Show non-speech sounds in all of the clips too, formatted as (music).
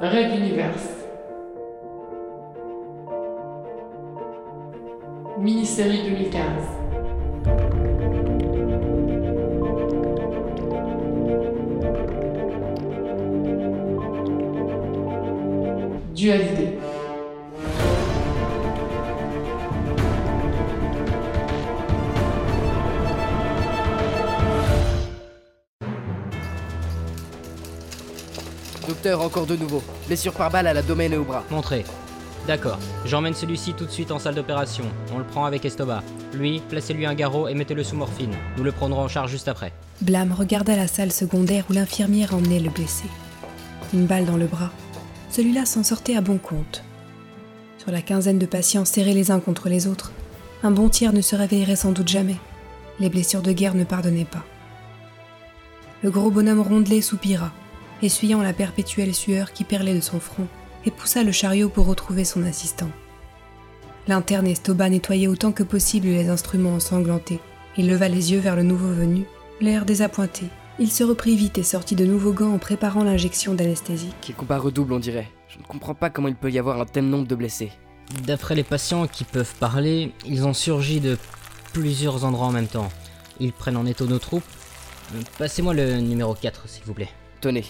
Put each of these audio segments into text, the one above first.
Red Universe. Mini-série 2015. Dualité. Docteur, encore de nouveau. Blessure par balle à la domaine et au bras. Montrez. D'accord. J'emmène celui-ci tout de suite en salle d'opération. On le prend avec Estoba. Lui, placez-lui un garrot et mettez-le sous morphine. Nous le prendrons en charge juste après. Blam regarda la salle secondaire où l'infirmière emmenait le blessé. Une balle dans le bras. Celui-là s'en sortait à bon compte. Sur la quinzaine de patients serrés les uns contre les autres, un bon tiers ne se réveillerait sans doute jamais. Les blessures de guerre ne pardonnaient pas. Le gros bonhomme rondelé soupira, essuyant la perpétuelle sueur qui perlait de son front, et poussa le chariot pour retrouver son assistant. L'interne Estoba nettoyait autant que possible les instruments ensanglantés. Il leva les yeux vers le nouveau venu, l'air désappointé. Il se reprit vite et sortit de nouveaux gants en préparant l'injection d'anesthésique. Quel combat redouble, on dirait. Je ne comprends pas comment il peut y avoir un tel nombre de blessés. D'après les patients qui peuvent parler, ils ont surgi de plusieurs endroits en même temps. Ils prennent en étau nos troupes. Passez-moi le numéro 4, s'il vous plaît. Tenez.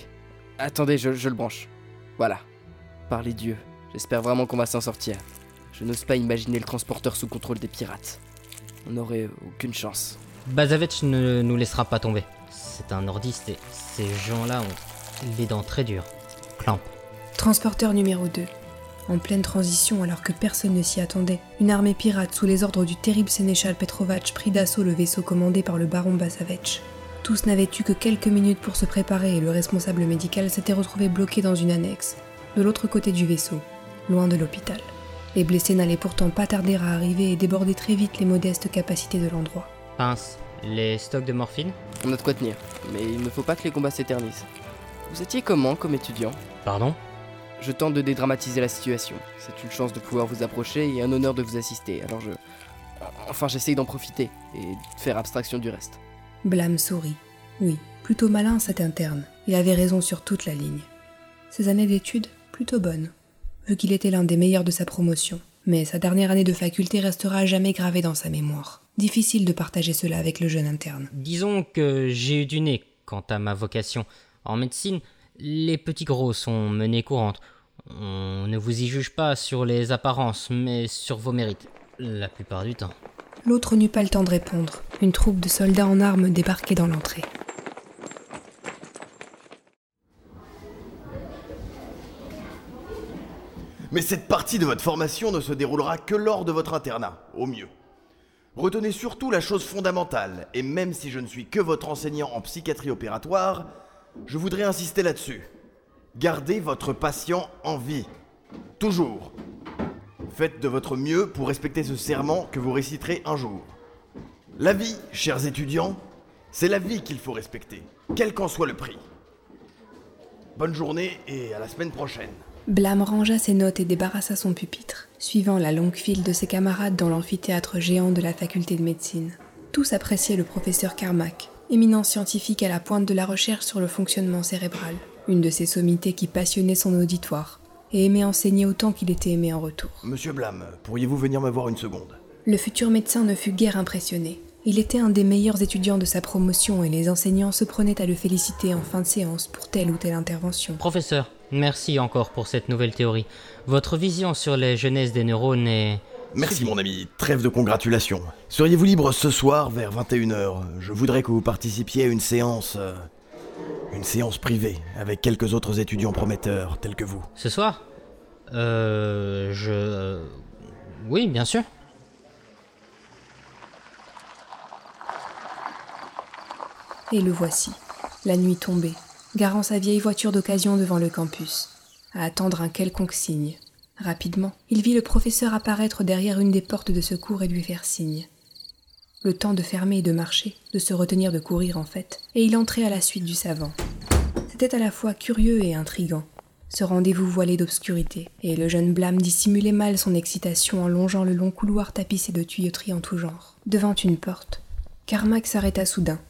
Attendez, je, je le branche. Voilà. Par les dieux. J'espère vraiment qu'on va s'en sortir. Je n'ose pas imaginer le transporteur sous contrôle des pirates. On n'aurait aucune chance. Bazavech ne nous laissera pas tomber. C'est un nordiste et ces gens-là ont les dents très dures. Clamp. Transporteur numéro 2. En pleine transition alors que personne ne s'y attendait, une armée pirate sous les ordres du terrible sénéchal Petrovac prit d'assaut le vaisseau commandé par le baron Bazavech. Tous n'avaient eu que quelques minutes pour se préparer et le responsable médical s'était retrouvé bloqué dans une annexe, de l'autre côté du vaisseau, loin de l'hôpital. Les blessés n'allaient pourtant pas tarder à arriver et déborder très vite les modestes capacités de l'endroit. Pince. Les stocks de morphine On a de quoi tenir. Mais il ne faut pas que les combats s'éternisent. Vous étiez comment comme étudiant? Pardon? Je tente de dédramatiser la situation. C'est une chance de pouvoir vous approcher et un honneur de vous assister. Alors je. Enfin, j'essaye d'en profiter et de faire abstraction du reste. Blâme sourit. Oui, plutôt malin cet interne. Il avait raison sur toute la ligne. Ses années d'études, plutôt bonnes, vu qu'il était l'un des meilleurs de sa promotion. Mais sa dernière année de faculté restera à jamais gravée dans sa mémoire. Difficile de partager cela avec le jeune interne. Disons que j'ai eu du nez quant à ma vocation. En médecine, les petits gros sont menés courantes. On ne vous y juge pas sur les apparences, mais sur vos mérites. La plupart du temps. L'autre n'eut pas le temps de répondre. Une troupe de soldats en armes débarquait dans l'entrée. Mais cette partie de votre formation ne se déroulera que lors de votre internat, au mieux. Retenez surtout la chose fondamentale, et même si je ne suis que votre enseignant en psychiatrie opératoire, je voudrais insister là-dessus. Gardez votre patient en vie. Toujours. Faites de votre mieux pour respecter ce serment que vous réciterez un jour. La vie, chers étudiants, c'est la vie qu'il faut respecter, quel qu'en soit le prix. Bonne journée et à la semaine prochaine. Blâme rangea ses notes et débarrassa son pupitre, suivant la longue file de ses camarades dans l'amphithéâtre géant de la faculté de médecine. Tous appréciaient le professeur Carmack, éminent scientifique à la pointe de la recherche sur le fonctionnement cérébral, une de ces sommités qui passionnaient son auditoire, et aimait enseigner autant qu'il était aimé en retour. Monsieur Blâme, pourriez-vous venir me voir une seconde? Le futur médecin ne fut guère impressionné. Il était un des meilleurs étudiants de sa promotion et les enseignants se prenaient à le féliciter en fin de séance pour telle ou telle intervention. Professeur, merci encore pour cette nouvelle théorie. Votre vision sur les jeunesses des neurones est... Merci mon ami, trêve de congratulations. Seriez-vous libre ce soir vers 21h Je voudrais que vous participiez à une séance... une séance privée avec quelques autres étudiants prometteurs tels que vous. Ce soir Euh... Je... euh, Oui, bien sûr. Et le voici, la nuit tombée, garant sa vieille voiture d'occasion devant le campus, à attendre un quelconque signe. Rapidement, il vit le professeur apparaître derrière une des portes de secours et lui faire signe. Le temps de fermer et de marcher, de se retenir de courir en fait, et il entrait à la suite du savant. C'était à la fois curieux et intrigant, ce rendez-vous voilé d'obscurité, et le jeune blâme dissimulait mal son excitation en longeant le long couloir tapissé de tuyauteries en tout genre. Devant une porte, Carmack s'arrêta soudain.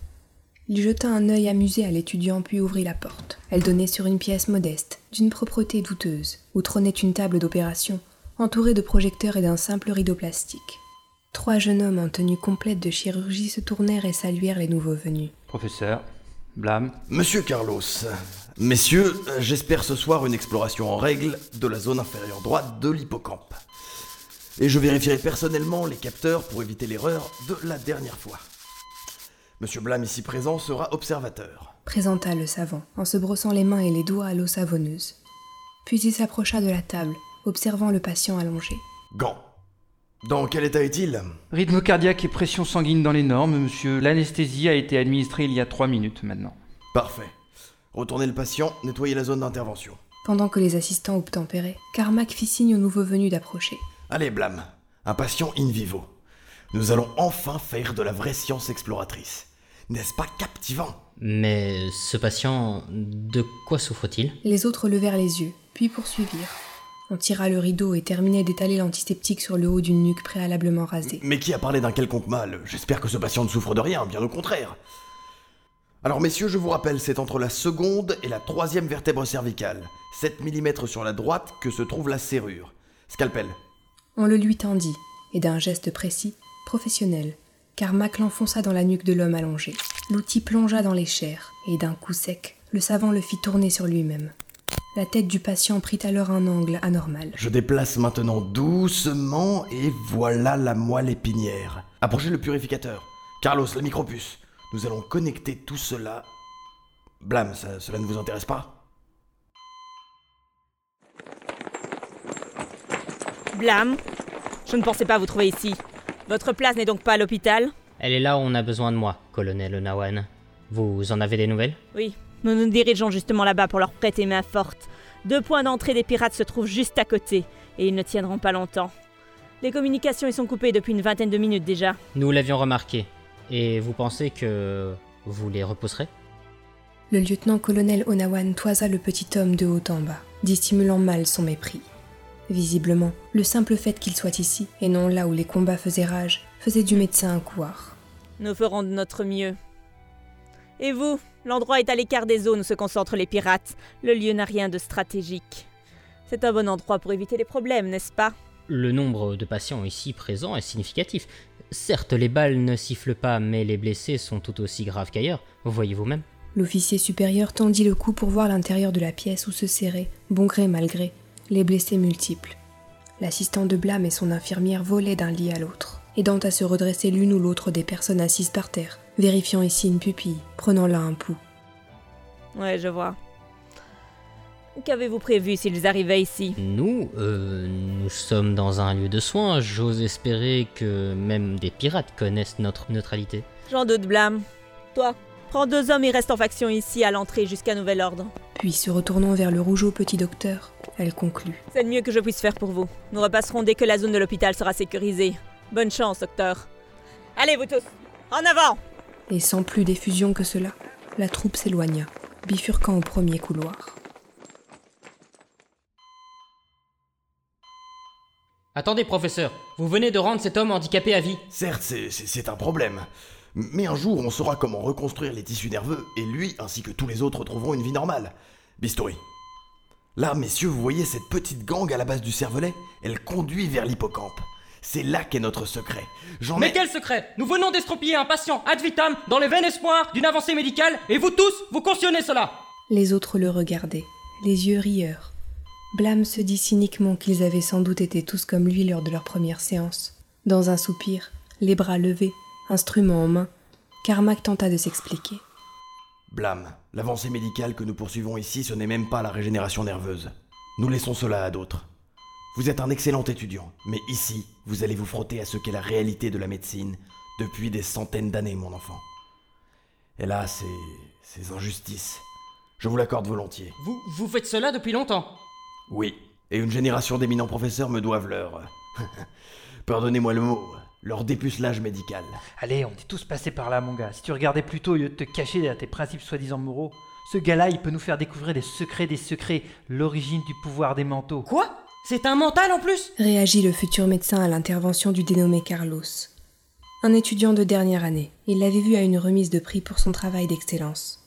Il jeta un œil amusé à l'étudiant puis ouvrit la porte. Elle donnait sur une pièce modeste, d'une propreté douteuse, où trônait une table d'opération, entourée de projecteurs et d'un simple rideau plastique. Trois jeunes hommes en tenue complète de chirurgie se tournèrent et saluèrent les nouveaux venus. Professeur, blâme. Monsieur Carlos, messieurs, j'espère ce soir une exploration en règle de la zone inférieure droite de l'hippocampe. Et je vérifierai personnellement les capteurs pour éviter l'erreur de la dernière fois. Monsieur Blâme ici présent sera observateur. Présenta le savant, en se brossant les mains et les doigts à l'eau savonneuse. Puis il s'approcha de la table, observant le patient allongé. Gant. Dans quel état est-il? Rythme cardiaque et pression sanguine dans les normes, monsieur. L'anesthésie a été administrée il y a trois minutes maintenant. Parfait. Retournez le patient, nettoyez la zone d'intervention. Pendant que les assistants obtempéraient, Carmack fit signe aux nouveaux venus d'approcher. Allez, Blâme, un patient in vivo. Nous allons enfin faire de la vraie science exploratrice. N'est-ce pas captivant? Mais ce patient, de quoi souffre-t-il? Les autres levèrent les yeux, puis poursuivirent. On tira le rideau et terminait d'étaler l'antiseptique sur le haut d'une nuque préalablement rasée. Mais qui a parlé d'un quelconque mal? J'espère que ce patient ne souffre de rien, bien au contraire. Alors messieurs, je vous rappelle, c'est entre la seconde et la troisième vertèbre cervicale, 7 mm sur la droite, que se trouve la serrure. Scalpel. On le lui tendit, et d'un geste précis, professionnel, Carmack l'enfonça dans la nuque de l'homme allongé. L'outil plongea dans les chairs, et d'un coup sec, le savant le fit tourner sur lui-même. La tête du patient prit alors un angle anormal. Je déplace maintenant doucement et voilà la moelle épinière. Approchez le purificateur. Carlos, le micropuce. Nous allons connecter tout cela. Blâme, ça- cela ne vous intéresse pas? Blâme Je ne pensais pas vous trouver ici. Votre place n'est donc pas à l'hôpital? Elle est là où on a besoin de moi, colonel Onawan. Vous en avez des nouvelles? Oui. Nous nous dirigeons justement là-bas pour leur prêter main forte. Deux points d'entrée des pirates se trouvent juste à côté, et ils ne tiendront pas longtemps. Les communications y sont coupées depuis une vingtaine de minutes déjà. Nous l'avions remarqué. Et vous pensez que vous les repousserez? Le lieutenant-colonel Onawan toisa le petit homme de haut en bas, dissimulant mal son mépris. Visiblement, le simple fait qu'il soit ici, et non là où les combats faisaient rage, faisait du médecin un couard. Nous ferons de notre mieux. Et vous L'endroit est à l'écart des zones où se concentrent les pirates. Le lieu n'a rien de stratégique. C'est un bon endroit pour éviter les problèmes, n'est-ce pas? Le nombre de patients ici présents est significatif. Certes, les balles ne sifflent pas, mais les blessés sont tout aussi graves qu'ailleurs, voyez-vous même. L'officier supérieur tendit le cou pour voir l'intérieur de la pièce où se serraient, bon gré mal gré, les blessés multiples. L'assistant de Blâme et son infirmière volaient d'un lit à l'autre, aidant à se redresser l'une ou l'autre des personnes assises par terre, vérifiant ici une pupille, prenant là un pouls. Ouais, je vois. Qu'avez-vous prévu s'ils arrivaient ici? Nous, euh, nous sommes dans un lieu de soins, j'ose espérer que même des pirates connaissent notre neutralité. J'en doute, Blâme. Toi, prends deux hommes et reste en faction ici à l'entrée jusqu'à nouvel ordre. Puis, se retournant vers le rougeau petit docteur, elle conclut. C'est le mieux que je puisse faire pour vous. Nous repasserons dès que la zone de l'hôpital sera sécurisée. Bonne chance, docteur. Allez, vous tous, en avant Et sans plus d'effusion que cela, la troupe s'éloigna, bifurquant au premier couloir. Attendez, professeur, vous venez de rendre cet homme handicapé à vie. Certes, c'est- c'est c'est un problème. Mais un jour, on saura comment reconstruire les tissus nerveux, et lui, ainsi que tous les autres, trouveront une vie normale. Bistouri. Là, messieurs, vous voyez cette petite gangue à la base du cervelet? Elle conduit vers l'hippocampe. C'est là qu'est notre secret. J'en Mais ai... quel secret? Nous venons d'estropiller un patient ad vitam dans les vains espoirs d'une avancée médicale et vous tous, vous cautionnez cela Les autres le regardaient, les yeux rieurs. Blâme se dit cyniquement qu'ils avaient sans doute été tous comme lui lors de leur première séance. Dans un soupir, les bras levés, instrument en main, Carmack tenta de s'expliquer. Blâme, l'avancée médicale que nous poursuivons ici, ce n'est même pas la régénération nerveuse. Nous laissons cela à d'autres. Vous êtes un excellent étudiant, mais ici, vous allez vous frotter à ce qu'est la réalité de la médecine depuis des centaines d'années, mon enfant. Et là, c'est. ces injustices. Je vous l'accorde volontiers. Vous, vous faites cela depuis longtemps. Oui, et une génération d'éminents professeurs me doivent leur. (laughs) Pardonnez-moi le mot, leur dépucelage médical. Allez, on est tous passés par là, mon gars. Si tu regardais plutôt au lieu de te cacher derrière tes principes soi-disant moraux, ce gars-là, il peut nous faire découvrir des secrets des secrets, l'origine du pouvoir des manteaux. Quoi? C'est un mental en plus Réagit le futur médecin à l'intervention du dénommé Carlos. Un étudiant de dernière année, il l'avait vu à une remise de prix pour son travail d'excellence.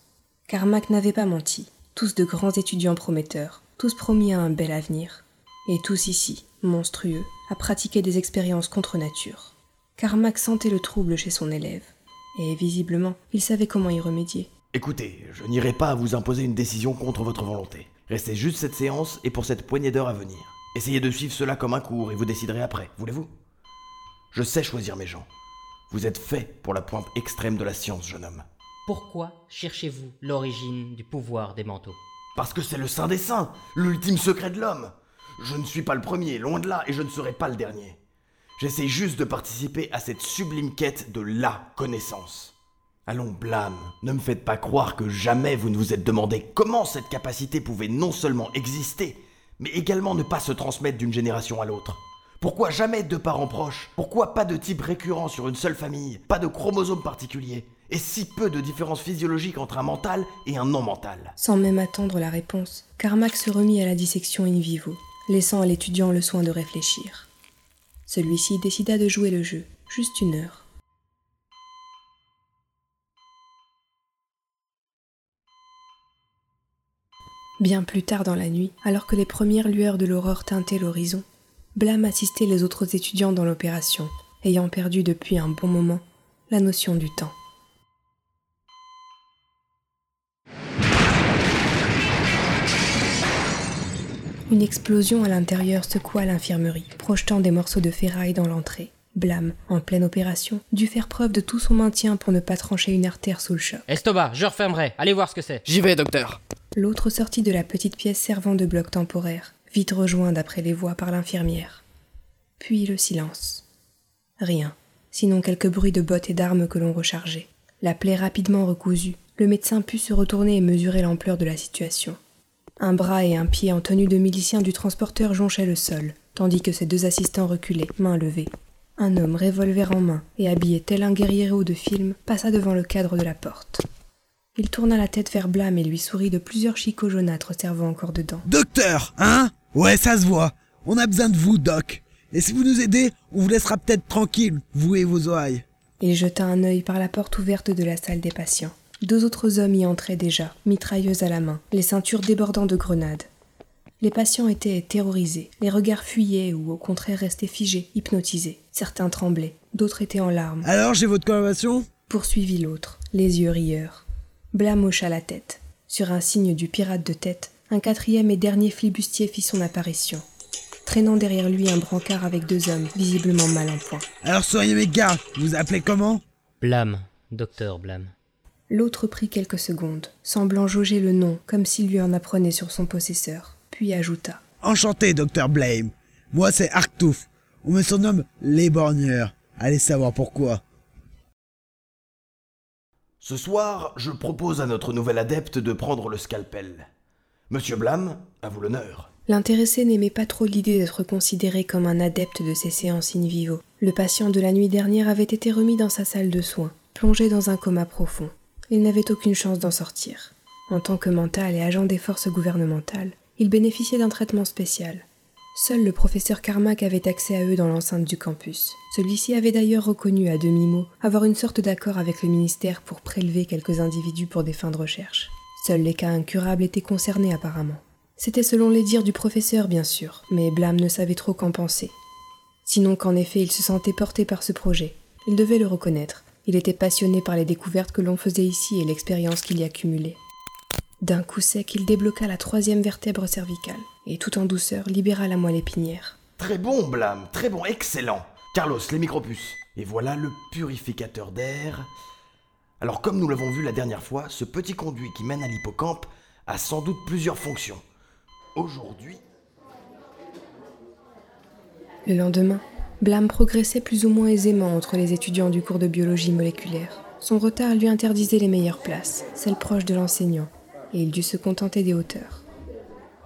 Carmack n'avait pas menti, tous de grands étudiants prometteurs, tous promis à un bel avenir. Et tous ici, monstrueux, à pratiquer des expériences contre nature. Carmack sentait le trouble chez son élève, et visiblement, il savait comment y remédier. Écoutez, je n'irai pas à vous imposer une décision contre votre volonté. Restez juste cette séance et pour cette poignée d'heures à venir. Essayez de suivre cela comme un cours et vous déciderez après, voulez-vous? Je sais choisir mes gens. Vous êtes fait pour la pointe extrême de la science, jeune homme. Pourquoi cherchez-vous l'origine du pouvoir des manteaux? Parce que c'est le Saint des Saints, l'ultime secret de l'homme. Je ne suis pas le premier, loin de là, et je ne serai pas le dernier. J'essaie juste de participer à cette sublime quête de la connaissance. Allons, blâme, ne me faites pas croire que jamais vous ne vous êtes demandé comment cette capacité pouvait non seulement exister, mais également ne pas se transmettre d'une génération à l'autre. Pourquoi jamais deux parents proches? Pourquoi pas de type récurrent sur une seule famille? Pas de chromosomes particuliers? Et si peu de différences physiologiques entre un mental et un non mental Sans même attendre la réponse, Carmack se remit à la dissection in vivo, laissant à l'étudiant le soin de réfléchir. Celui-ci décida de jouer le jeu, juste une heure. Bien plus tard dans la nuit, alors que les premières lueurs de l'aurore teintaient l'horizon, Blam assistait les autres étudiants dans l'opération, ayant perdu depuis un bon moment la notion du temps. Une explosion à l'intérieur secoua l'infirmerie, projetant des morceaux de ferraille dans l'entrée. Blam, en pleine opération, dut faire preuve de tout son maintien pour ne pas trancher une artère sous le choc. Estoba, je refermerai. Allez voir ce que c'est. J'y vais, docteur. L'autre sortit de la petite pièce servant de bloc temporaire, vite rejoint d'après les voix par l'infirmière. Puis le silence. Rien, sinon quelques bruits de bottes et d'armes que l'on rechargeait. La plaie rapidement recousue, le médecin put se retourner et mesurer l'ampleur de la situation. Un bras et un pied en tenue de milicien du transporteur jonchaient le sol, tandis que ses deux assistants reculaient, mains levées. Un homme, revolver en main et habillé tel un guerriero de film, passa devant le cadre de la porte. Il tourna la tête vers Blâme et lui sourit de plusieurs chicots jaunâtres servant encore dedans. Docteur, hein? Ouais, ça se voit. On a besoin de vous, Doc. Et si vous nous aidez, on vous laissera peut-être tranquille, vous et vos oreilles. Il jeta un œil par la porte ouverte de la salle des patients. Deux autres hommes y entraient déjà, mitrailleuses à la main, les ceintures débordant de grenades. Les patients étaient terrorisés, les regards fuyaient ou au contraire restaient figés, hypnotisés. Certains tremblaient, d'autres étaient en larmes. Alors, j'ai votre conversation? Poursuivit l'autre, les yeux rieurs. Blam hocha la tête. Sur un signe du pirate de tête, un quatrième et dernier flibustier fit son apparition, traînant derrière lui un brancard avec deux hommes, visiblement mal en point. Alors, soyez mes gardes, vous vous appelez comment? Blâme, docteur Blâme. L'autre prit quelques secondes, semblant jauger le nom comme s'il lui en apprenait sur son possesseur, puis ajouta. Enchanté, docteur Blame. Moi, c'est Arctouf. On me surnomme l'éborgneur. Allez savoir pourquoi. Ce soir, je propose à notre nouvel adepte de prendre le scalpel. Monsieur Blam, à vous l'honneur. L'intéressé n'aimait pas trop l'idée d'être considéré comme un adepte de ces séances in vivo. Le patient de la nuit dernière avait été remis dans sa salle de soins, plongé dans un coma profond. Il n'avait aucune chance d'en sortir. En tant que mental et agent des forces gouvernementales, il bénéficiait d'un traitement spécial. Seul le professeur Carmack avait accès à eux dans l'enceinte du campus. Celui-ci avait d'ailleurs reconnu à demi-mot avoir une sorte d'accord avec le ministère pour prélever quelques individus pour des fins de recherche. Seuls les cas incurables étaient concernés apparemment. C'était selon les dires du professeur, bien sûr, mais Blâme ne savait trop qu'en penser. Sinon qu'en effet il se sentait porté par ce projet. Il devait le reconnaître. Il était passionné par les découvertes que l'on faisait ici et l'expérience qu'il y accumulait. D'un coup sec, il débloqua la troisième vertèbre cervicale, et tout en douceur libéra la moelle épinière. Très bon, Blam, très bon, excellent. Carlos, les micropuces. Et voilà le purificateur d'air. Alors comme nous l'avons vu la dernière fois, ce petit conduit qui mène à l'hippocampe a sans doute plusieurs fonctions. Aujourd'hui, Le lendemain, Blam progressait plus ou moins aisément entre les étudiants du cours de biologie moléculaire. Son retard lui interdisait les meilleures places, celles proches de l'enseignant, et il dut se contenter des hauteurs.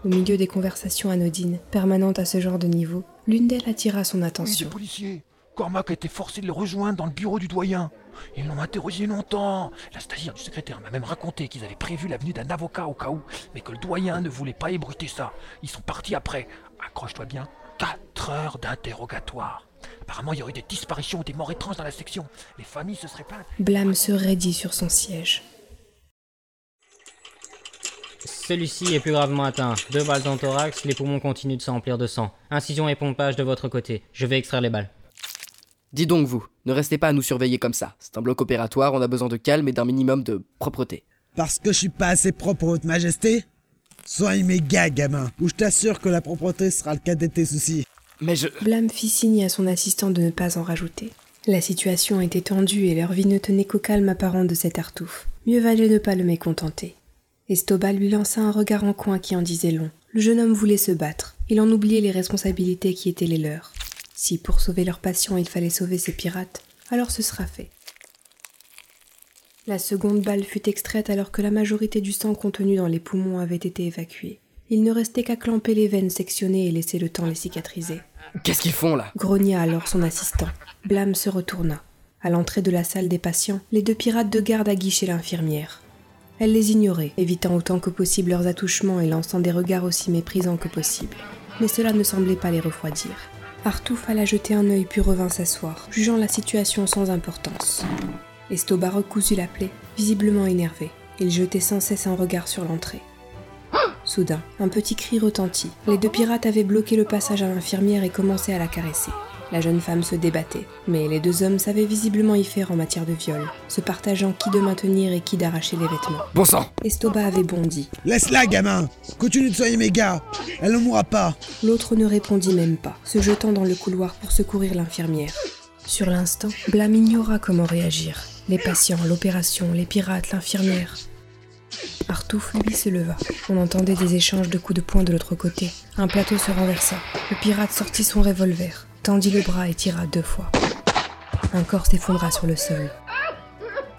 Au milieu des conversations anodines, permanentes à ce genre de niveau, l'une d'elles attira son attention. policiers. Cormac a été forcé de le rejoindre dans le bureau du doyen. Ils l'ont interrogé longtemps. La stagiaire du secrétaire m'a même raconté qu'ils avaient prévu la venue d'un avocat au cas où, mais que le doyen ne voulait pas ébruiter ça. Ils sont partis après. Accroche-toi bien. 4 heures d'interrogatoire. Apparemment, il y aurait eu des disparitions ou des morts étranges dans la section. Les familles se seraient plaintes. Blam se raidit sur son siège. Celui-ci est plus gravement atteint. Deux balles dans le thorax, les poumons continuent de s'emplir de sang. Incision et pompage de votre côté. Je vais extraire les balles. Dis donc vous, ne restez pas à nous surveiller comme ça. C'est un bloc opératoire, on a besoin de calme et d'un minimum de propreté. Parce que je suis pas assez propre votre majesté? Soigne mes gars, gamin, ou je t'assure que la propreté sera le cas de tes soucis. Mais je... Blâme fit signe à son assistant de ne pas en rajouter. La situation était tendue et leur vie ne tenait qu'au calme apparent de cet artouf. Mieux valait ne pas le mécontenter. Estoba lui lança un regard en coin qui en disait long. Le jeune homme voulait se battre. Il en oubliait les responsabilités qui étaient les leurs. Si pour sauver leur passion il fallait sauver ces pirates, alors ce sera fait. La seconde balle fut extraite alors que la majorité du sang contenu dans les poumons avait été évacué. Il ne restait qu'à clamper les veines sectionnées et laisser le temps les cicatriser. Qu'est-ce qu'ils font là? Grogna alors son assistant. Blâme se retourna. À l'entrée de la salle des patients, les deux pirates de garde aguichaient l'infirmière. Elle les ignorait, évitant autant que possible leurs attouchements et lançant des regards aussi méprisants que possible. Mais cela ne semblait pas les refroidir. Artouf alla jeter un œil puis revint s'asseoir, jugeant la situation sans importance. Estoba recousit la plaie, visiblement énervé. Il jetait sans cesse un regard sur l'entrée. Soudain, un petit cri retentit. Les deux pirates avaient bloqué le passage à l'infirmière et commençaient à la caresser. La jeune femme se débattait, mais les deux hommes savaient visiblement y faire en matière de viol, se partageant qui de maintenir et qui d'arracher les vêtements. Bon sang Estoba avait bondi. Laisse-la, gamin Continue de soigner mes gars Elle ne mourra pas L'autre ne répondit même pas, se jetant dans le couloir pour secourir l'infirmière. Sur l'instant, Blâme ignora comment réagir. Les patients, l'opération, les pirates, l'infirmière. Artouf, lui, se leva. On entendait des échanges de coups de poing de l'autre côté. Un plateau se renversa. Le pirate sortit son revolver, tendit le bras et tira deux fois. Un corps s'effondra sur le sol.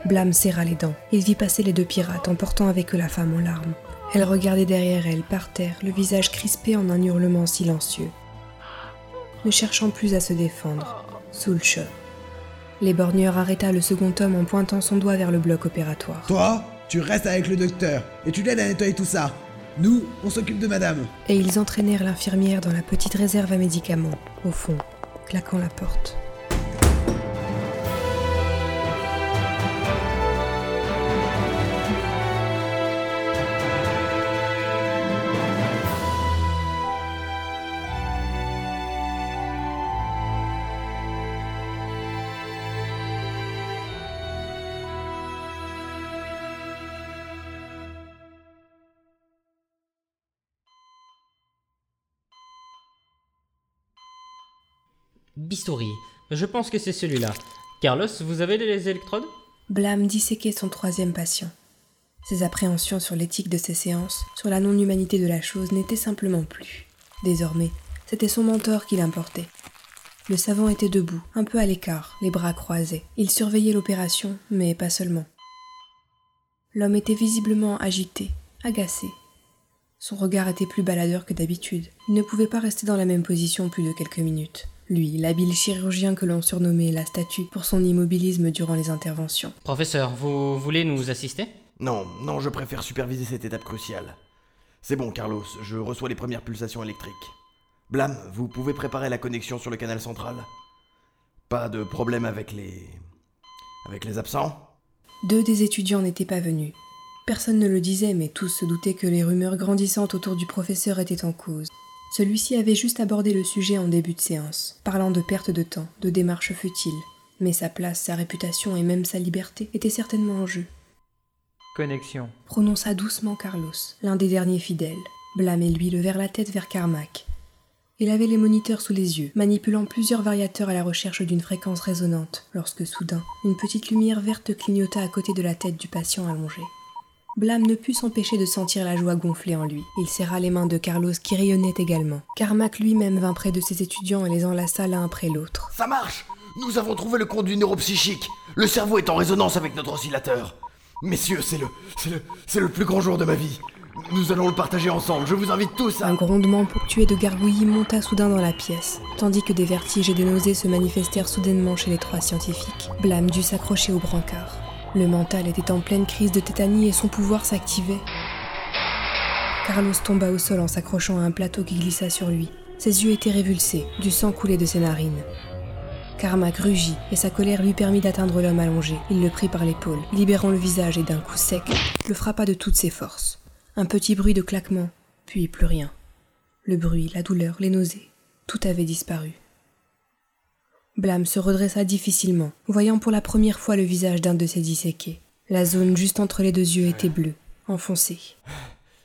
Blâme serra les dents. Il vit passer les deux pirates, emportant avec eux la femme en larmes. Elle regardait derrière elle, par terre, le visage crispé en un hurlement silencieux. Ne cherchant plus à se défendre, sous le choc. Les borgneurs arrêta le second homme en pointant son doigt vers le bloc opératoire. Toi, tu restes avec le docteur, et tu l'aides à nettoyer tout ça. Nous, on s'occupe de madame. Et ils entraînèrent l'infirmière dans la petite réserve à médicaments, au fond, claquant la porte. Je pense que c'est celui-là. Carlos, vous avez les électrodes? Blâme disséquait son troisième patient. Ses appréhensions sur l'éthique de ces séances, sur la non-humanité de la chose n'étaient simplement plus. Désormais, c'était son mentor qui l'importait. Le savant était debout, un peu à l'écart, les bras croisés. Il surveillait l'opération, mais pas seulement. L'homme était visiblement agité, agacé. Son regard était plus baladeur que d'habitude. Il ne pouvait pas rester dans la même position plus de quelques minutes. Lui, l'habile chirurgien que l'on surnommait la statue pour son immobilisme durant les interventions. Professeur, vous voulez nous assister? Non, non, je préfère superviser cette étape cruciale. C'est bon, Carlos, je reçois les premières pulsations électriques. Blam, vous pouvez préparer la connexion sur le canal central Pas de problème avec les. avec les absents? Deux des étudiants n'étaient pas venus. Personne ne le disait, mais tous se doutaient que les rumeurs grandissantes autour du professeur étaient en cause. Celui-ci avait juste abordé le sujet en début de séance, parlant de perte de temps, de démarches futiles. Mais sa place, sa réputation et même sa liberté étaient certainement en jeu. Connexion. Prononça doucement Carlos, l'un des derniers fidèles. Blâme et lui levèrent la tête vers Carmack. Il avait les moniteurs sous les yeux, manipulant plusieurs variateurs à la recherche d'une fréquence résonante, lorsque soudain, une petite lumière verte clignota à côté de la tête du patient allongé. Blâme ne put s'empêcher de sentir la joie gonfler en lui. Il serra les mains de Carlos qui rayonnaient également. Carmack lui-même vint près de ses étudiants et les enlaça l'un après l'autre. Ça marche Nous avons trouvé le conduit neuropsychique. Le cerveau est en résonance avec notre oscillateur. Messieurs, c'est le. c'est le. c'est le plus grand jour de ma vie. Nous allons le partager ensemble. Je vous invite tous à. Un grondement ponctué de gargouillis monta soudain dans la pièce, tandis que des vertiges et des nausées se manifestèrent soudainement chez les trois scientifiques. Blâme dut s'accrocher au brancard. Le mental était en pleine crise de tétanie et son pouvoir s'activait. Carlos tomba au sol en s'accrochant à un plateau qui glissa sur lui. Ses yeux étaient révulsés, du sang coulait de ses narines. Carmack rugit et sa colère lui permit d'atteindre l'homme allongé. Il le prit par l'épaule, libérant le visage et d'un coup sec, le frappa de toutes ses forces. Un petit bruit de claquement, puis plus rien. Le bruit, la douleur, les nausées, tout avait disparu. Blâme se redressa difficilement, voyant pour la première fois le visage d'un de ses disséqués. La zone juste entre les deux yeux était bleue, enfoncée.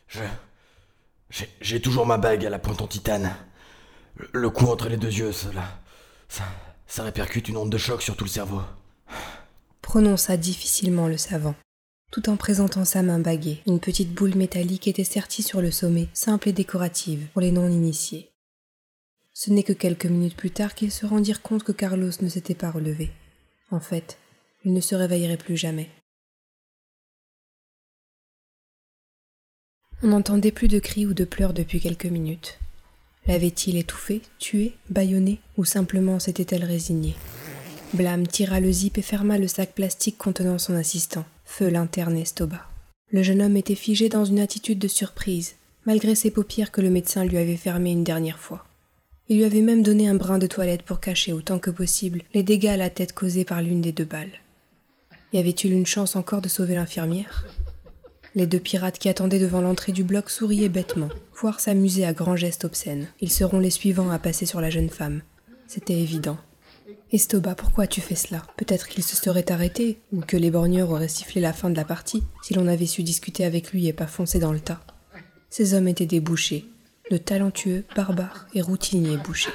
Je. J'ai, toujours ma bague à la pointe en titane. Le, le coup entre les deux yeux, cela. Ça, ça répercute une onde de choc sur tout le cerveau. Prononça difficilement le savant, tout en présentant sa main baguée. Une petite boule métallique était sertie sur le sommet, simple et décorative pour les non-initiés. Ce n'est que quelques minutes plus tard qu'ils se rendirent compte que Carlos ne s'était pas relevé. En fait, il ne se réveillerait plus jamais. On n'entendait plus de cris ou de pleurs depuis quelques minutes. L'avait-il étouffé, tué, bâillonné, ou simplement s'était-elle résignée? Blâme tira le zip et ferma le sac plastique contenant son assistant, feu l'interne Estoba. Le jeune homme était figé dans une attitude de surprise, malgré ses paupières que le médecin lui avait fermées une dernière fois. Il lui avait même donné un brin de toilette pour cacher autant que possible les dégâts à la tête causés par l'une des deux balles. Y avait-il une chance encore de sauver l'infirmière? Les deux pirates qui attendaient devant l'entrée du bloc souriaient bêtement, voire s'amusaient à grands gestes obscènes. Ils seront les suivants à passer sur la jeune femme. C'était évident. Estoba, pourquoi tu fais cela? Peut-être qu'il se serait arrêté, ou que les borgneurs auraient sifflé la fin de la partie, si l'on avait su discuter avec lui et pas foncer dans le tas. Ces hommes étaient des de talentueux, barbares et routiniers bouchers.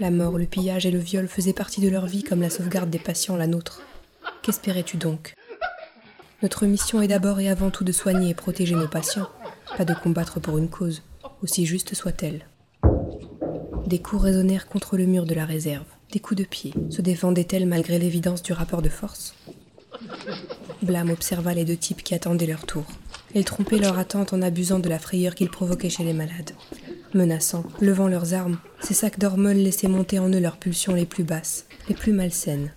La mort, le pillage et le viol faisaient partie de leur vie comme la sauvegarde des patients la nôtre. Qu'espérais-tu donc? Notre mission est d'abord et avant tout de soigner et protéger nos patients, pas de combattre pour une cause, aussi juste soit-elle. Des coups résonnèrent contre le mur de la réserve. Des coups de pied. Se défendait-elle malgré l'évidence du rapport de force? Blâme observa les deux types qui attendaient leur tour. Ils trompaient leur attente en abusant de la frayeur qu'ils provoquaient chez les malades. Menaçant, levant leurs armes, ces sacs d'hormones laissaient monter en eux leurs pulsions les plus basses, les plus malsaines.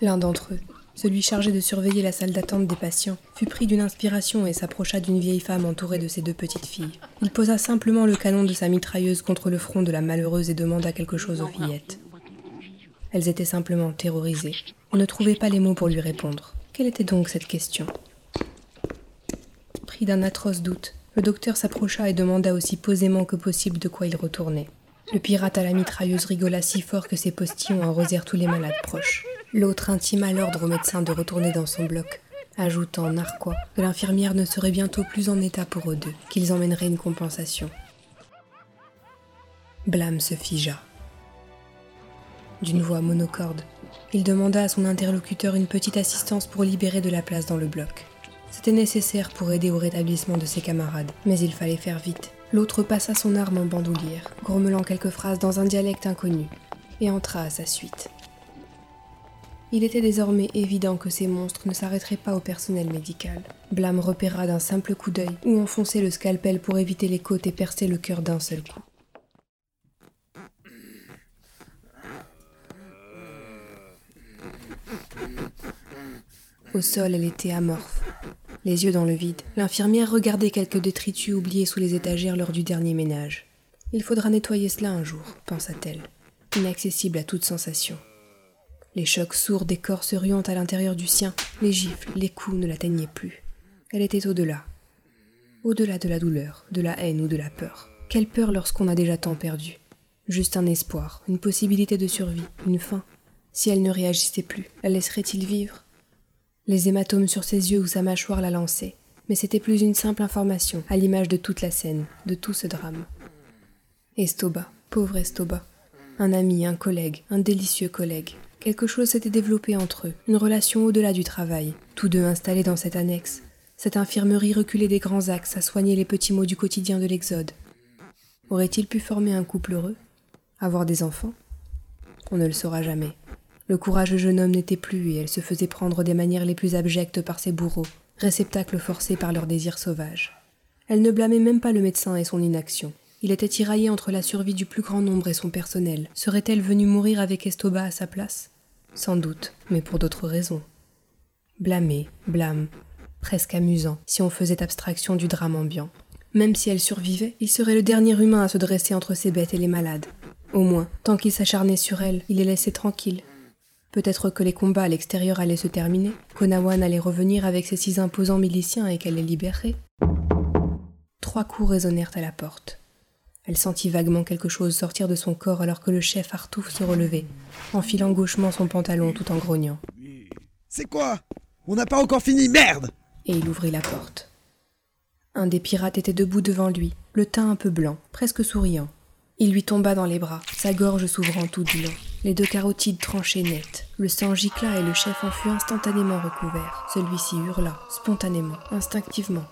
L'un d'entre eux, celui chargé de surveiller la salle d'attente des patients, fut pris d'une inspiration et s'approcha d'une vieille femme entourée de ses deux petites filles. Il posa simplement le canon de sa mitrailleuse contre le front de la malheureuse et demanda quelque chose aux fillettes. Elles étaient simplement terrorisées et ne trouvaient pas les mots pour lui répondre. Quelle était donc cette question? D'un atroce doute, le docteur s'approcha et demanda aussi posément que possible de quoi il retournait. Le pirate à la mitrailleuse rigola si fort que ses postillons arrosèrent tous les malades proches. L'autre intima l'ordre au médecin de retourner dans son bloc, ajoutant narquois que l'infirmière ne serait bientôt plus en état pour eux deux, qu'ils emmèneraient une compensation. Blâme se figea. D'une voix monocorde, il demanda à son interlocuteur une petite assistance pour libérer de la place dans le bloc. C'était nécessaire pour aider au rétablissement de ses camarades, mais il fallait faire vite. L'autre passa son arme en bandoulière, grommelant quelques phrases dans un dialecte inconnu, et entra à sa suite. Il était désormais évident que ces monstres ne s'arrêteraient pas au personnel médical. Blâme repéra d'un simple coup d'œil où enfoncer le scalpel pour éviter les côtes et percer le cœur d'un seul coup. Au sol, elle était amorphe, les yeux dans le vide. L'infirmière regardait quelques détritus oubliés sous les étagères lors du dernier ménage. Il faudra nettoyer cela un jour, pensa-t-elle, inaccessible à toute sensation. Les chocs sourds des corps se ruant à l'intérieur du sien, les gifles, les coups ne l'atteignaient plus. Elle était au-delà. Au-delà de la douleur, de la haine ou de la peur. Quelle peur lorsqu'on a déjà tant perdu? Juste un espoir, une possibilité de survie, une fin. Si elle ne réagissait plus, la laisserait-il vivre? Les hématomes sur ses yeux ou sa mâchoire la lançaient, mais c'était plus une simple information, à l'image de toute la scène, de tout ce drame. Estoba, pauvre Estoba. Un ami, un collègue, un délicieux collègue. Quelque chose s'était développé entre eux, une relation au-delà du travail, tous deux installés dans cette annexe, cette infirmerie reculée des grands axes à soigner les petits maux du quotidien de l'Exode. Aurait-il pu former un couple heureux? Avoir des enfants? On ne le saura jamais. Le courageux jeune homme n'était plus et elle se faisait prendre des manières les plus abjectes par ses bourreaux, réceptacles forcés par leurs désirs sauvages. Elle ne blâmait même pas le médecin et son inaction. Il était tiraillé entre la survie du plus grand nombre et son personnel. Serait-elle venue mourir avec Estoba à sa place? Sans doute, mais pour d'autres raisons. Blâmé, blâme, presque amusant, si on faisait abstraction du drame ambiant. Même si elle survivait, il serait le dernier humain à se dresser entre ses bêtes et les malades. Au moins, tant qu'il s'acharnait sur elle, il les laissait tranquilles. Peut-être que les combats à l'extérieur allaient se terminer, qu'Onawan allait revenir avec ses six imposants miliciens et qu'elle les libérerait. Trois coups résonnèrent à la porte. Elle sentit vaguement quelque chose sortir de son corps alors que le chef Artouf se relevait, enfilant gauchement son pantalon tout en grognant. C'est quoi? On n'a pas encore fini, merde Et il ouvrit la porte. Un des pirates était debout devant lui, le teint un peu blanc, presque souriant. Il lui tomba dans les bras, sa gorge s'ouvrant tout blanc, les deux carotides tranchées nettes. Le sang gicla et le chef en fut instantanément recouvert. Celui-ci hurla, spontanément, instinctivement.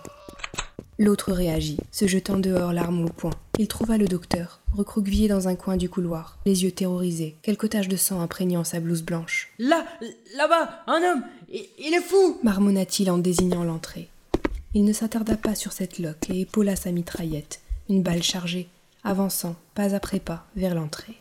L'autre réagit, se jetant dehors l'arme au poing. Il trouva le docteur, recroquevillé dans un coin du couloir, les yeux terrorisés, quelques taches de sang imprégnant sa blouse blanche. Là, là-bas, un homme il, il est fou marmonna-t-il en désignant l'entrée. Il ne s'attarda pas sur cette loque et épaula sa mitraillette, une balle chargée, avançant, pas après pas, vers l'entrée.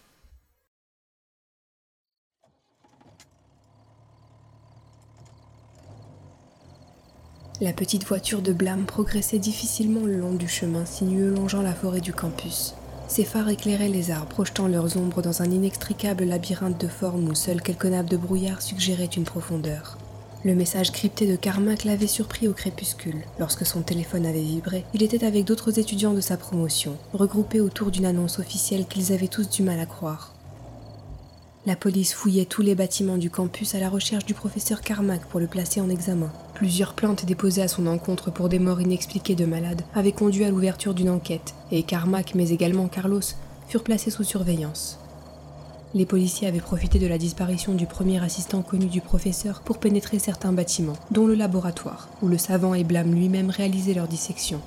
La petite voiture de blâme progressait difficilement le long du chemin sinueux longeant la forêt du campus. Ses phares éclairaient les arbres, projetant leurs ombres dans un inextricable labyrinthe de formes où seules quelques nappes de brouillard suggéraient une profondeur. Le message crypté de Carmack l'avait surpris au crépuscule. Lorsque son téléphone avait vibré, il était avec d'autres étudiants de sa promotion, regroupés autour d'une annonce officielle qu'ils avaient tous du mal à croire. La police fouillait tous les bâtiments du campus à la recherche du professeur Carmack pour le placer en examen. Plusieurs plaintes déposées à son encontre pour des morts inexpliquées de malades avaient conduit à l'ouverture d'une enquête, et Carmack, mais également Carlos, furent placés sous surveillance. Les policiers avaient profité de la disparition du premier assistant connu du professeur pour pénétrer certains bâtiments, dont le laboratoire, où le savant et Blâme lui-même réalisaient leur dissection.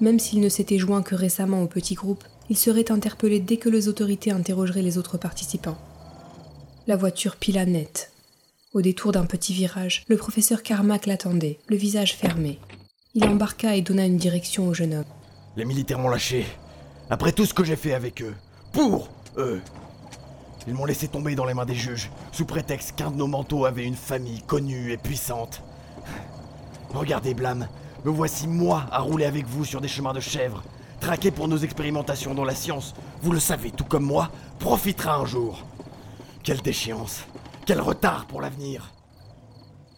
Même s'il ne s'était joint que récemment au petit groupe, il serait interpellé dès que les autorités interrogeraient les autres participants. La voiture pila net. Au détour d'un petit virage, le professeur Carmack l'attendait, le visage fermé. Il embarqua et donna une direction au jeune homme. Les militaires m'ont lâché. Après tout ce que j'ai fait avec eux. Pour eux. Ils m'ont laissé tomber dans les mains des juges, sous prétexte qu'un de nos manteaux avait une famille connue et puissante. Regardez, Blâme, me voici moi à rouler avec vous sur des chemins de chèvres, traqué pour nos expérimentations dont la science, vous le savez tout comme moi, profitera un jour. Quelle déchéance Quel retard pour l'avenir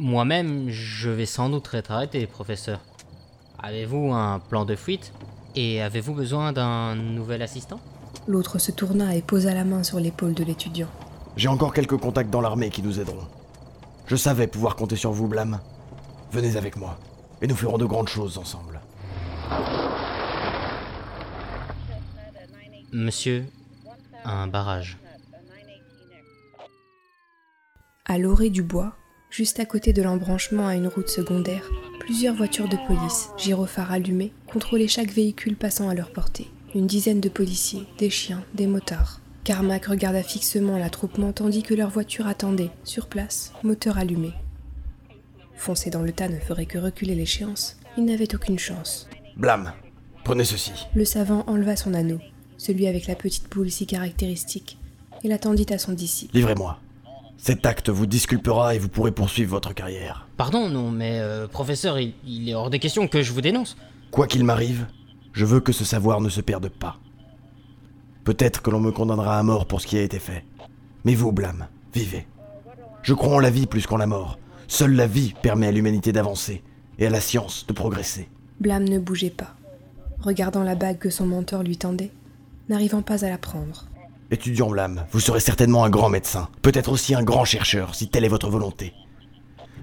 Moi-même, je vais sans doute être arrêté, professeur. Avez-vous un plan de fuite Et avez-vous besoin d'un nouvel assistant? L'autre se tourna et posa la main sur l'épaule de l'étudiant. J'ai encore quelques contacts dans l'armée qui nous aideront. Je savais pouvoir compter sur vous, Blâme. Venez avec moi, et nous ferons de grandes choses ensemble. Monsieur, un barrage. À l'orée du bois, juste à côté de l'embranchement à une route secondaire, plusieurs voitures de police, gyrophares allumés, contrôlaient chaque véhicule passant à leur portée. Une dizaine de policiers, des chiens, des motards. Carmack regarda fixement l'attroupement tandis que leur voiture attendait, sur place, moteur allumé. Foncer dans le tas ne ferait que reculer l'échéance. Il n'avait aucune chance. Blâme, prenez ceci. Le savant enleva son anneau, celui avec la petite boule si caractéristique, et l'attendit à son disciple. Livrez-moi. Cet acte vous disculpera et vous pourrez poursuivre votre carrière. Pardon, non, mais euh, professeur, il, il est hors des questions que je vous dénonce. Quoi qu'il m'arrive, je veux que ce savoir ne se perde pas. Peut-être que l'on me condamnera à mort pour ce qui a été fait. Mais vous, Blâme, vivez. Je crois en la vie plus qu'en la mort. Seule la vie permet à l'humanité d'avancer et à la science de progresser. Blâme ne bougeait pas, regardant la bague que son mentor lui tendait, n'arrivant pas à la prendre. Étudiant Blâme, vous serez certainement un grand médecin, peut-être aussi un grand chercheur, si telle est votre volonté.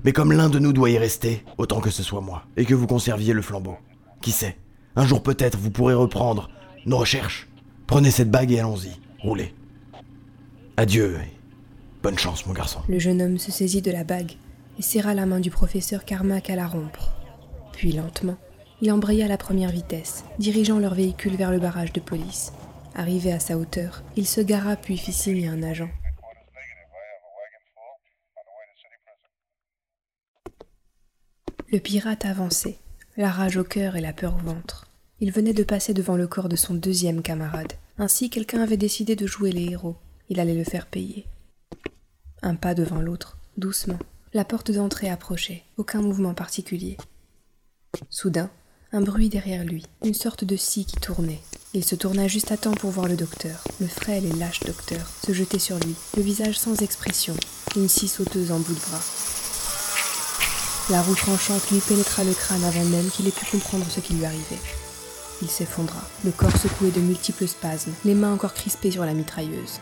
Mais comme l'un de nous doit y rester, autant que ce soit moi, et que vous conserviez le flambeau. Qui sait Un jour peut-être vous pourrez reprendre nos recherches. Prenez cette bague et allons-y, roulez. Adieu et bonne chance, mon garçon. Le jeune homme se saisit de la bague et serra la main du professeur Carmack à la rompre. Puis lentement, il embraya la première vitesse, dirigeant leur véhicule vers le barrage de police. Arrivé à sa hauteur, il se gara puis fit signe à un agent. Le pirate avançait, la rage au cœur et la peur au ventre. Il venait de passer devant le corps de son deuxième camarade. Ainsi, quelqu'un avait décidé de jouer les héros. Il allait le faire payer. Un pas devant l'autre, doucement. La porte d'entrée approchait, aucun mouvement particulier. Soudain, un bruit derrière lui, une sorte de scie qui tournait. Il se tourna juste à temps pour voir le docteur, le frêle et lâche docteur, se jeter sur lui, le visage sans expression, une scie sauteuse en bout de bras. La roue tranchante lui pénétra le crâne avant même qu'il ait pu comprendre ce qui lui arrivait. Il s'effondra, le corps secoué de multiples spasmes, les mains encore crispées sur la mitrailleuse.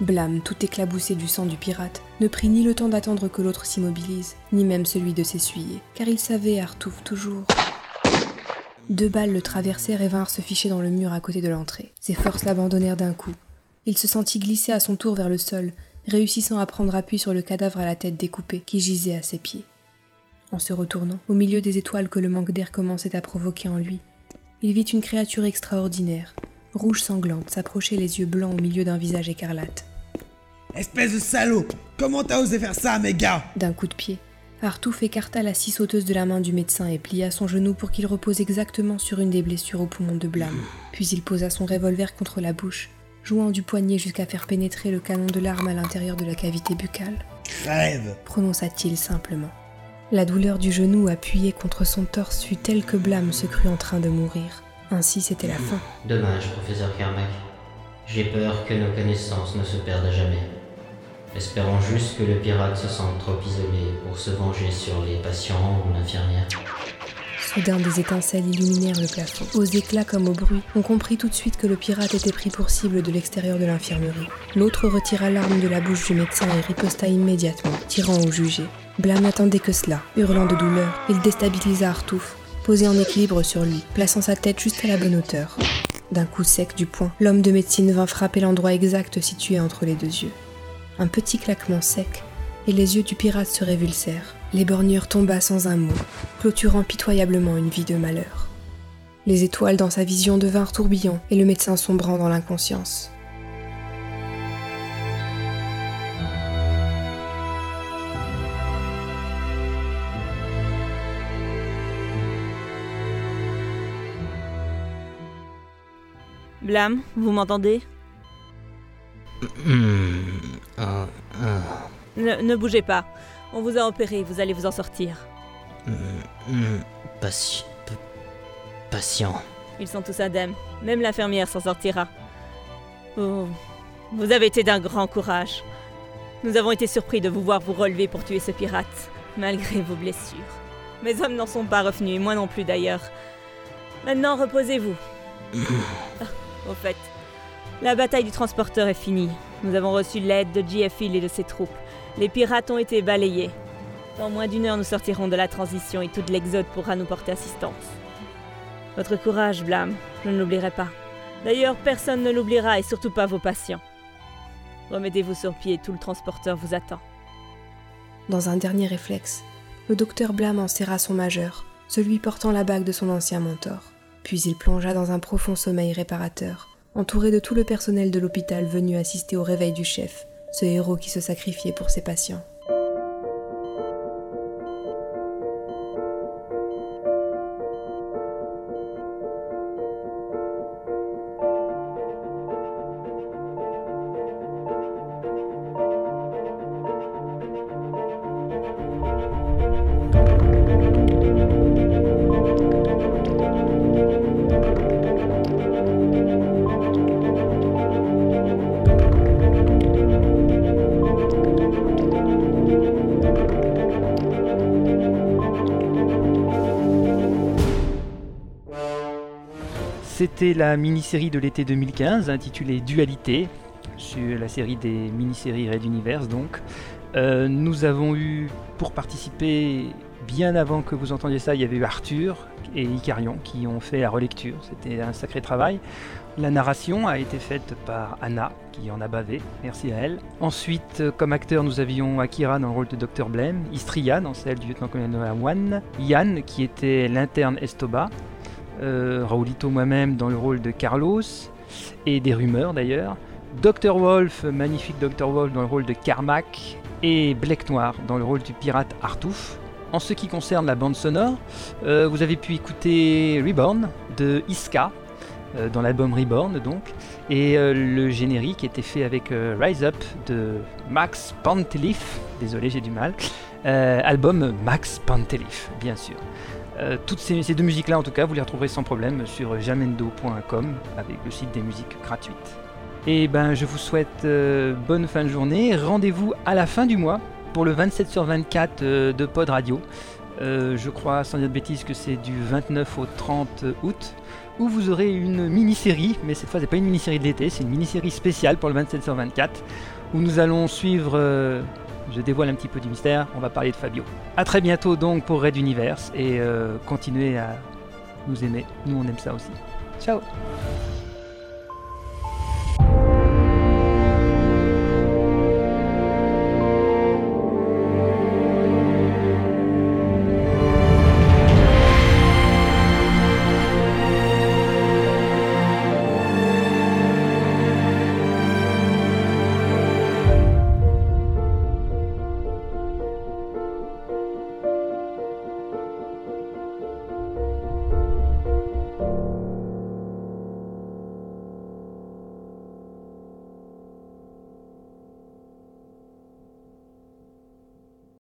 Blâme, tout éclaboussé du sang du pirate, ne prit ni le temps d'attendre que l'autre s'immobilise, ni même celui de s'essuyer, car il savait, Artouf, toujours. Deux balles le traversèrent et vinrent se ficher dans le mur à côté de l'entrée. Ses forces l'abandonnèrent d'un coup. Il se sentit glisser à son tour vers le sol, réussissant à prendre appui sur le cadavre à la tête découpée qui gisait à ses pieds. En se retournant, au milieu des étoiles que le manque d'air commençait à provoquer en lui, il vit une créature extraordinaire, rouge sanglante, s'approcher les yeux blancs au milieu d'un visage écarlate. Espèce de salaud Comment t'as osé faire ça, mes gars? D'un coup de pied, Artouf écarta la scie sauteuse de la main du médecin et plia son genou pour qu'il repose exactement sur une des blessures au poumon de Blâme. Puis il posa son revolver contre la bouche, jouant du poignet jusqu'à faire pénétrer le canon de l'arme à l'intérieur de la cavité buccale. Crève Prononça-t-il simplement. La douleur du genou appuyé contre son torse fut telle que Blâme se crut en train de mourir. Ainsi c'était la fin. Dommage, professeur Carmack. J'ai peur que nos connaissances ne se perdent à jamais. Espérons juste que le pirate se sente trop isolé pour se venger sur les patients ou l'infirmière. Soudain, des étincelles illuminèrent le plafond. Aux éclats comme au bruit, on comprit tout de suite que le pirate était pris pour cible de l'extérieur de l'infirmerie. L'autre retira l'arme de la bouche du médecin et riposta immédiatement, tirant au jugé. Blâme n'attendait que cela. Hurlant de douleur, il déstabilisa Artouf, posé en équilibre sur lui, plaçant sa tête juste à la bonne hauteur. D'un coup sec du poing, l'homme de médecine vint frapper l'endroit exact situé entre les deux yeux. Un petit claquement sec, et les yeux du pirate se révulsèrent. L'éborgneur tomba sans un mot, clôturant pitoyablement une vie de malheur. Les étoiles dans sa vision devinrent tourbillons, et le médecin sombrant dans l'inconscience. Blâme, vous m'entendez? Hmm, ah, ah, ne, ne bougez pas. On vous a opéré, vous allez vous en sortir. pati- p- patient. Ils sont tous indemnes. Même l'infirmière s'en sortira. Vous, vous avez été d'un grand courage. Nous avons été surpris de vous voir vous relever pour tuer ce pirate, malgré vos blessures. Mes hommes n'en sont pas revenus, moi non plus d'ailleurs. Maintenant, reposez-vous. Ah, au fait, la bataille du transporteur est finie. Nous avons reçu l'aide de J.F. Hill et de ses troupes. Les pirates ont été balayés. Dans moins d'une heure, nous sortirons de la transition et tout l'Exode pourra nous porter assistance. Votre courage, Blâme, je ne l'oublierai pas. D'ailleurs, personne ne l'oubliera et surtout pas vos patients. Remettez-vous sur pied, tout le transporteur vous attend. Dans un dernier réflexe, le docteur Blâme en serra son majeur, celui portant la bague de son ancien mentor. Puis il plongea dans un profond sommeil réparateur, entouré de tout le personnel de l'hôpital venu assister au réveil du chef, ce héros qui se sacrifiait pour ses patients. C'était la mini-série de l'été 2015 intitulée Dualité, sur la série des mini-séries Red Universe donc. Euh, nous avons eu pour participer, bien avant que vous entendiez ça, il y avait eu Arthur et Icarion qui ont fait la relecture. C'était un sacré travail. La narration a été faite par Anna, qui en a bavé, merci à elle. Ensuite, euh, comme acteur, nous avions Akira dans le rôle de Dr. Blame, Istria dans celle du lieutenant-colonel One, Yann qui était l'interne Estoba, Raulito moi-même dans le rôle de Carlos, et des rumeurs d'ailleurs, Dr. Wolf, magnifique Dr. Wolf dans le rôle de Carmack, et Black Noir dans le rôle du pirate Artouf. En ce qui concerne la bande sonore, euh, vous avez pu écouter Reborn de Iska, euh, dans l'album Reborn donc, et euh, le générique était fait avec euh, Rise Up de Max Pantelif, désolé j'ai du mal, Euh, album Max Pantelif bien sûr. Euh, toutes ces, deux musiques-là, en tout cas, vous les retrouverez sans problème sur jamendo.com avec le site des musiques gratuites. Et ben, je vous souhaite euh, bonne fin de journée. Rendez-vous à la fin du mois pour le 27 sur 24 euh, de Pod Radio. Je crois, sans dire de bêtises, que c'est du 29 au 30 août, où vous aurez une mini-série, mais cette fois, c'est pas une mini-série de l'été, c'est une mini-série spéciale pour le 27 sur 24, où nous allons suivre. Je dévoile un petit peu du mystère, on va parler de Fabio. A très bientôt donc pour Red Universe et euh, continuez à nous aimer, nous on aime ça aussi. Ciao